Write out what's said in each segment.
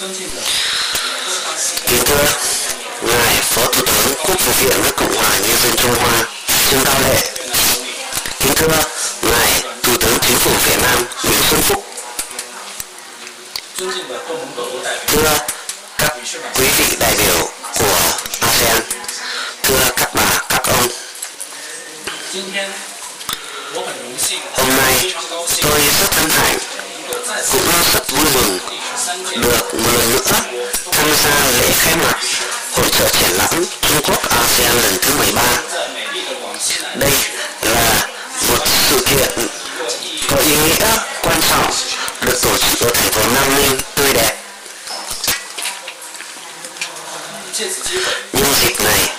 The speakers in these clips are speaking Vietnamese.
Kính thưa Ngài Phó Thủ tướng Quốc vụ viện nước Cộng hòa Nhân dân Trung Hoa Trương Cao Lệ. Kính thưa Ngài Thủ tướng Chính phủ Việt Nam Nguyễn Xuân Phúc. Thưa các quý vị đại biểu của ASEAN Thưa các bà, các ông Hôm nay tôi rất hân hạnh cũng rất vui mừng được một lần nữa tham gia lễ khai mạc hội trợ triển lãm Trung Quốc ASEAN lần thứ 13. Đây là một sự kiện có ý nghĩa quan trọng được tổ chức ở thành phố Nam Ninh tươi đẹp. Nhân dịp này,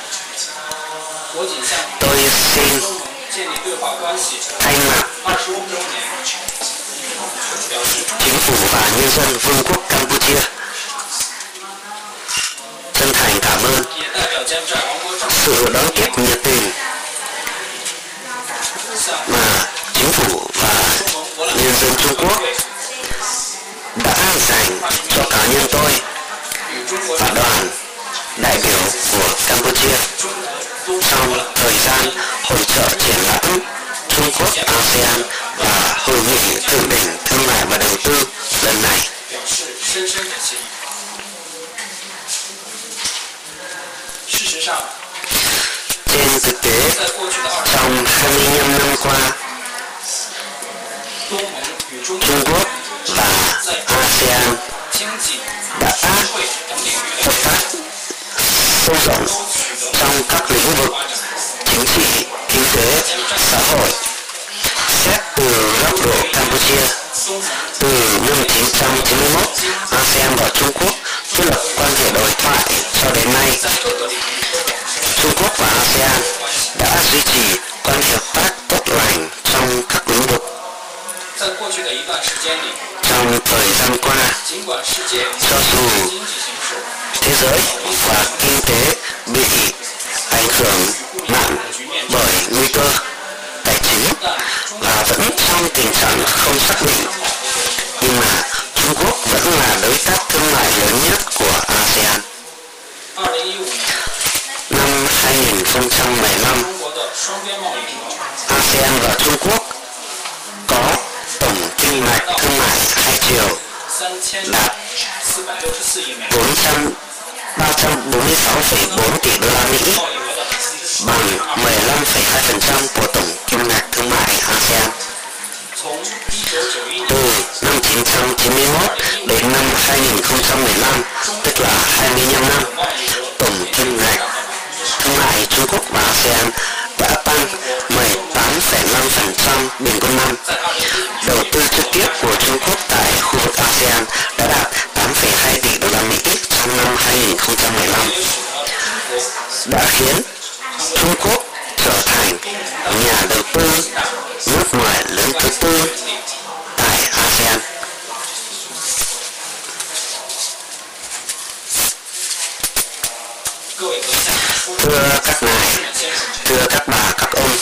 tôi xin thay chính phủ và nhân dân Vương quốc Campuchia. Chân thành cảm ơn sự đón tiếp nhiệt tình mà chính phủ và nhân dân Trung Quốc đã dành cho cá nhân tôi và đoàn đại biểu của Campuchia trong thời gian hội trợ triển lãm Trung Quốc ASEAN và hội nghị thượng đỉnh thương mại và đầu tư lần này. Trên thực tế, trong 25 năm qua, Trung Quốc và ASEAN đã hợp tác sâu rộng các lĩnh vực chính trị, kinh tế, xã hội. Xét từ góc độ Campuchia, từ năm 1991, ASEAN và Trung Quốc thiết lập quan hệ đối thoại cho đến nay. Trung Quốc và ASEAN đã duy trì quan hệ hợp tác tốt lành trong các lĩnh vực. Trong thời gian qua, cho dù thế giới và kinh tế bị ảnh hưởng nặng bởi nguy cơ tài chính và vẫn trong tình trạng không xác định nhưng mà Trung Quốc vẫn là đối tác thương mại lớn nhất của ASEAN. Năm 2015, ASEAN và Trung Quốc có tổng kim ngạch thương mại hai chiều đạt 400 346,4 tỷ đô la Mỹ bằng 15,2% của tổng kim ngạch thương mại ASEAN. Từ năm 1991 đến năm 2015, tức là 25 năm, tổng kim ngạch thương mại Trung Quốc và ASEAN đã tăng 18,5% bình quân năm. Đầu tư trực tiếp của Trung Quốc tại khu vực ASEAN đã đạt 8,2 tỷ đô la Mỹ trong năm 2015 đã khiến Trung Quốc trở thành nhà đầu tư nước ngoài lớn thứ tư tại ASEAN. Thưa các ngài, thưa các bà, các ông,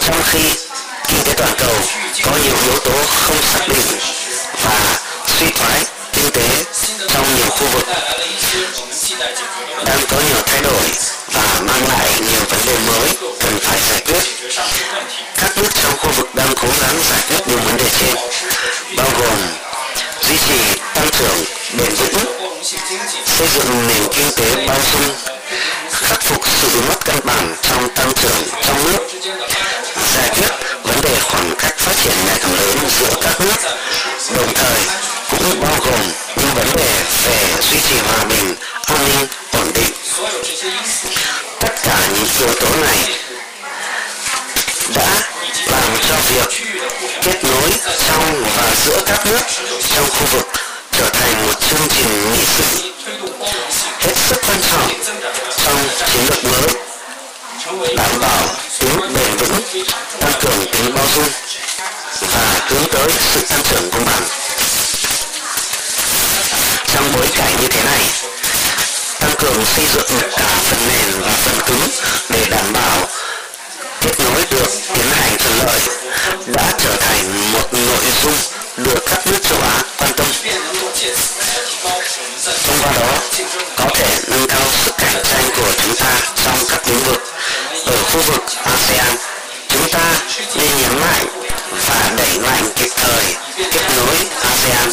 trong khi kinh tế toàn cầu có nhiều yếu tố không xác định kết đã trở thành một nội dung được các nước châu Á quan tâm. Thông qua đó, có thể nâng cao sức cạnh tranh của chúng ta trong các lĩnh vực ở khu vực ASEAN. Chúng ta nên nhấn mạnh và đẩy mạnh kịp thời kết nối ASEAN,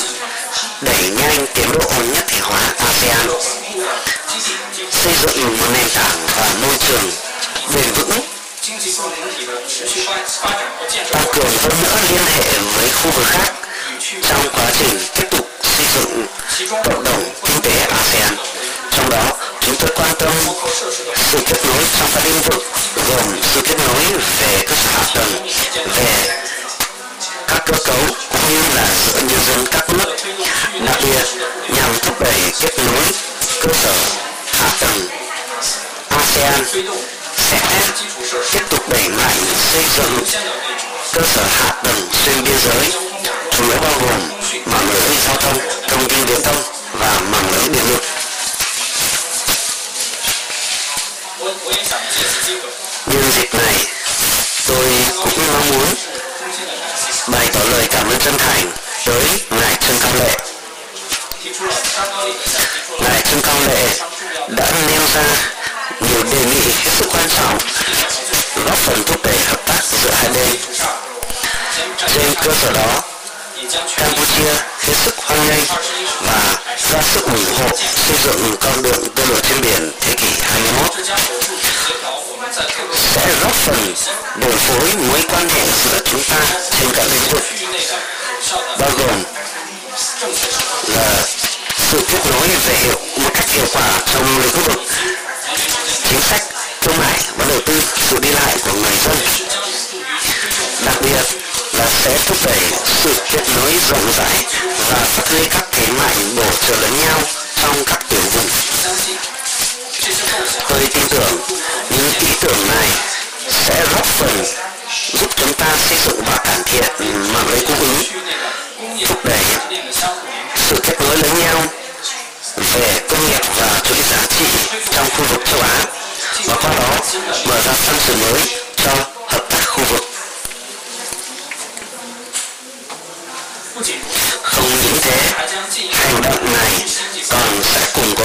đẩy nhanh tiến độ nhất thể hóa ASEAN, xây dựng một nền tảng và môi trường bền vững tăng cường hơn nữa liên hệ với khu vực khác trong quá trình tiếp tục xây dựng cộng đồng kinh tế ASEAN. Trong đó, chúng tôi quan tâm sự kết nối trong các lĩnh vực gồm sự kết nối về cơ sở hạ tầng, về các cơ cấu cũng như là giữa nhân dân các nước, đặc biệt nhằm thúc đẩy kết nối cơ sở hạ tầng ASEAN tiếp tục đẩy mạnh xây dựng cơ sở hạ tầng xuyên biên giới, chủ yếu bao gồm mạng lưới giao thông, thông tin viễn thông và mạng lưới điện lực. Nhân dịp này, tôi cũng mong muốn bày tỏ lời cảm ơn chân thành tới Ngài Trương Cao Lệ. Ngài Trương Cao Lệ đã nêu ra nhiều đề nghị hết sức quan trọng góp phần thúc đẩy hợp tác giữa hai bên. Trên cơ sở đó, Campuchia hết sức hoan nghênh và ra sức ủng hộ xây dựng con đường tư lửa trên biển thế kỷ 21 sẽ góp phần điều phối mối quan hệ giữa chúng ta trên các lĩnh vực bao gồm là sự kết nối về hiệu một cách hiệu quả trong lĩnh vực rộng rãi và phát huy các thế mạnh bổ trợ lẫn nhau.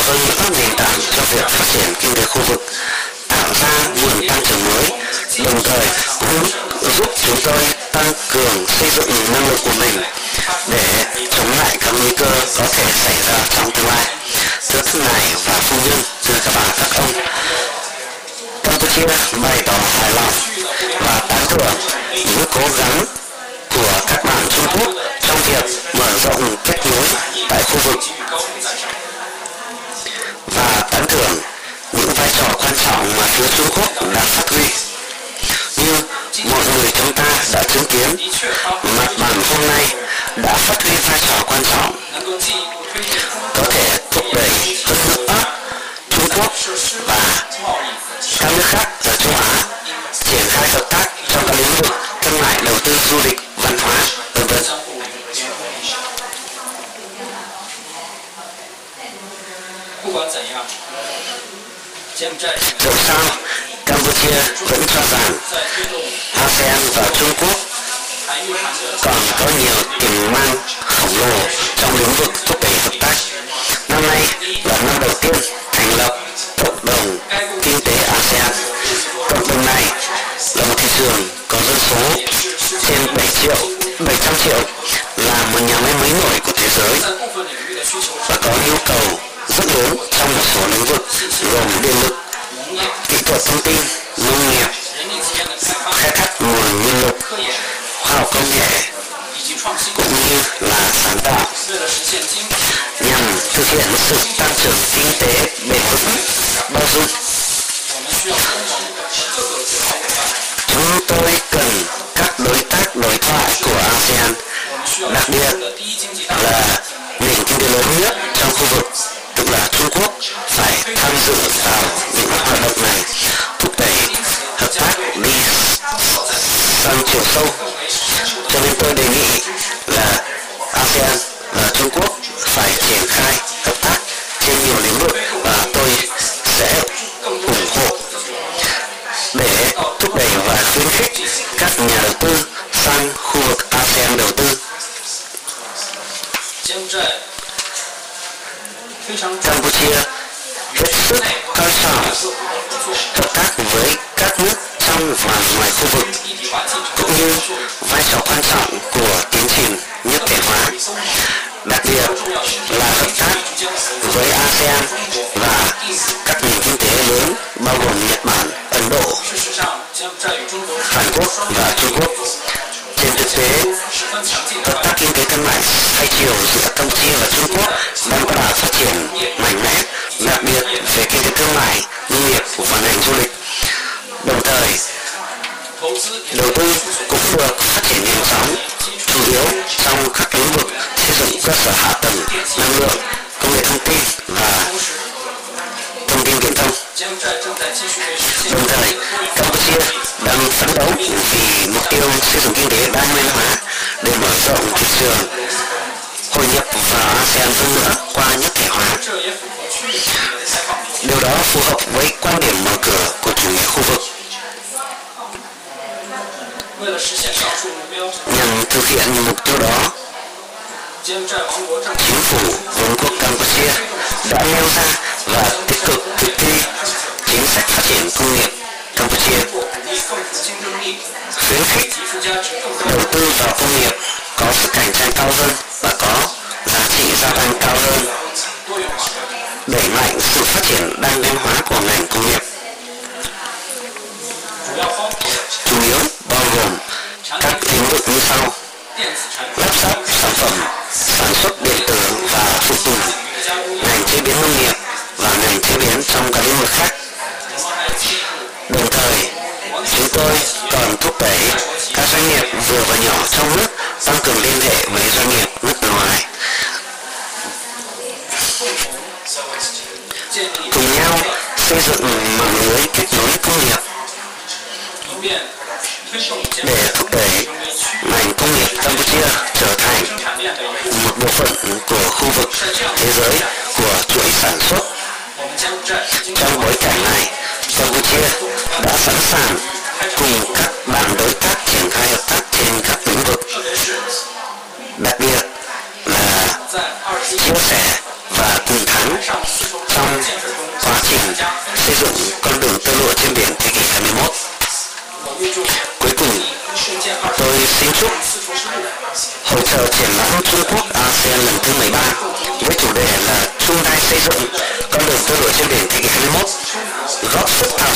Sẽ hơn nữa nền tảng cho việc phát triển kinh tế khu vực, tạo ra nguồn tăng trưởng mới, đồng thời cũng giúp chúng tôi tăng cường xây dựng năng lực của mình để chống lại các nguy cơ có thể xảy ra trong tương lai. Thưa các ngài và phu nhân, thưa các bà các ông, Campuchia bày tỏ hài lòng và tán thưởng những cố gắng của các bạn Trung Quốc trong việc mở rộng kết nối tại khu vực và tán thưởng những vai trò quan trọng mà phía Trung Quốc đã phát huy. Như mọi người chúng ta đã chứng kiến, mặt bằng hôm nay đã phát huy vai trò quan trọng ASEAN và Trung Quốc còn có nhiều tiềm năng khổng lồ trong lĩnh vực thúc đẩy hợp tác. Năm nay là năm đầu tiên thành lập cộng đồng kinh tế ASEAN. Cộng đồng này là một thị trường có dân số trên 7 triệu, 700 triệu, là một nhà máy mới nổi của thế giới và có nhu cầu rất lớn trong một số lĩnh vực gồm điện lực, kỹ thuật thông tin, vực tức là Trung Quốc phải tham dự vào những hoạt động này thúc đẩy hợp tác đi sang chiều sâu cho nên tôi đề nghị là ASEAN và Trung Quốc phải triển khai hợp tác trên nhiều lĩnh vực và tôi sẽ ủng hộ để thúc đẩy và khuyến khích các nhà đầu tư đầu tư. Campuchia hết sức coi trọng hợp tác với các nước trong và ngoài khu vực cũng như vai trò quan trọng của tiến trình nhất thể hóa đặc biệt là hợp tác với ASEAN và các nền kinh tế lớn bao gồm Nhật Bản, Ấn Độ, Hàn Quốc và Trung Quốc. Trên thực tế, hai chiều giữa Campuchia và Trung Quốc đang có đà phát triển mạnh mẽ, đặc biệt về kinh tế thương mại, nông nghiệp và ngành du lịch. Đồng thời, đầu tư cũng được phát triển nhanh chóng, chủ yếu trong các lĩnh vực xây dựng cơ sở hạ tầng, năng lượng, công nghệ thông tin và thông tin viễn thông. Đồng thời, Campuchia đang phấn đấu vì mục tiêu xây dựng kinh tế đa nguyên hóa để mở rộng thị trường vào hơn nữa qua nhất thể hóa. Điều đó phù hợp với quan điểm mở cửa của chủ nghĩa khu vực. Nhằm thực hiện mục tiêu đó, chính phủ Vương quốc Campuchia đã nêu ra và tích cực thực thi chính sách phát triển công nghiệp Campuchia khuyến khích đầu tư vào công nghiệp có sức cạnh tranh cao hơn và có gia tăng cao hơn. Đẩy mạnh sự phát triển đa nguyên hóa của ngành. Của khu vực thế giới con đường tơ lụa trên biển thế kỷ 21 góp sức tạo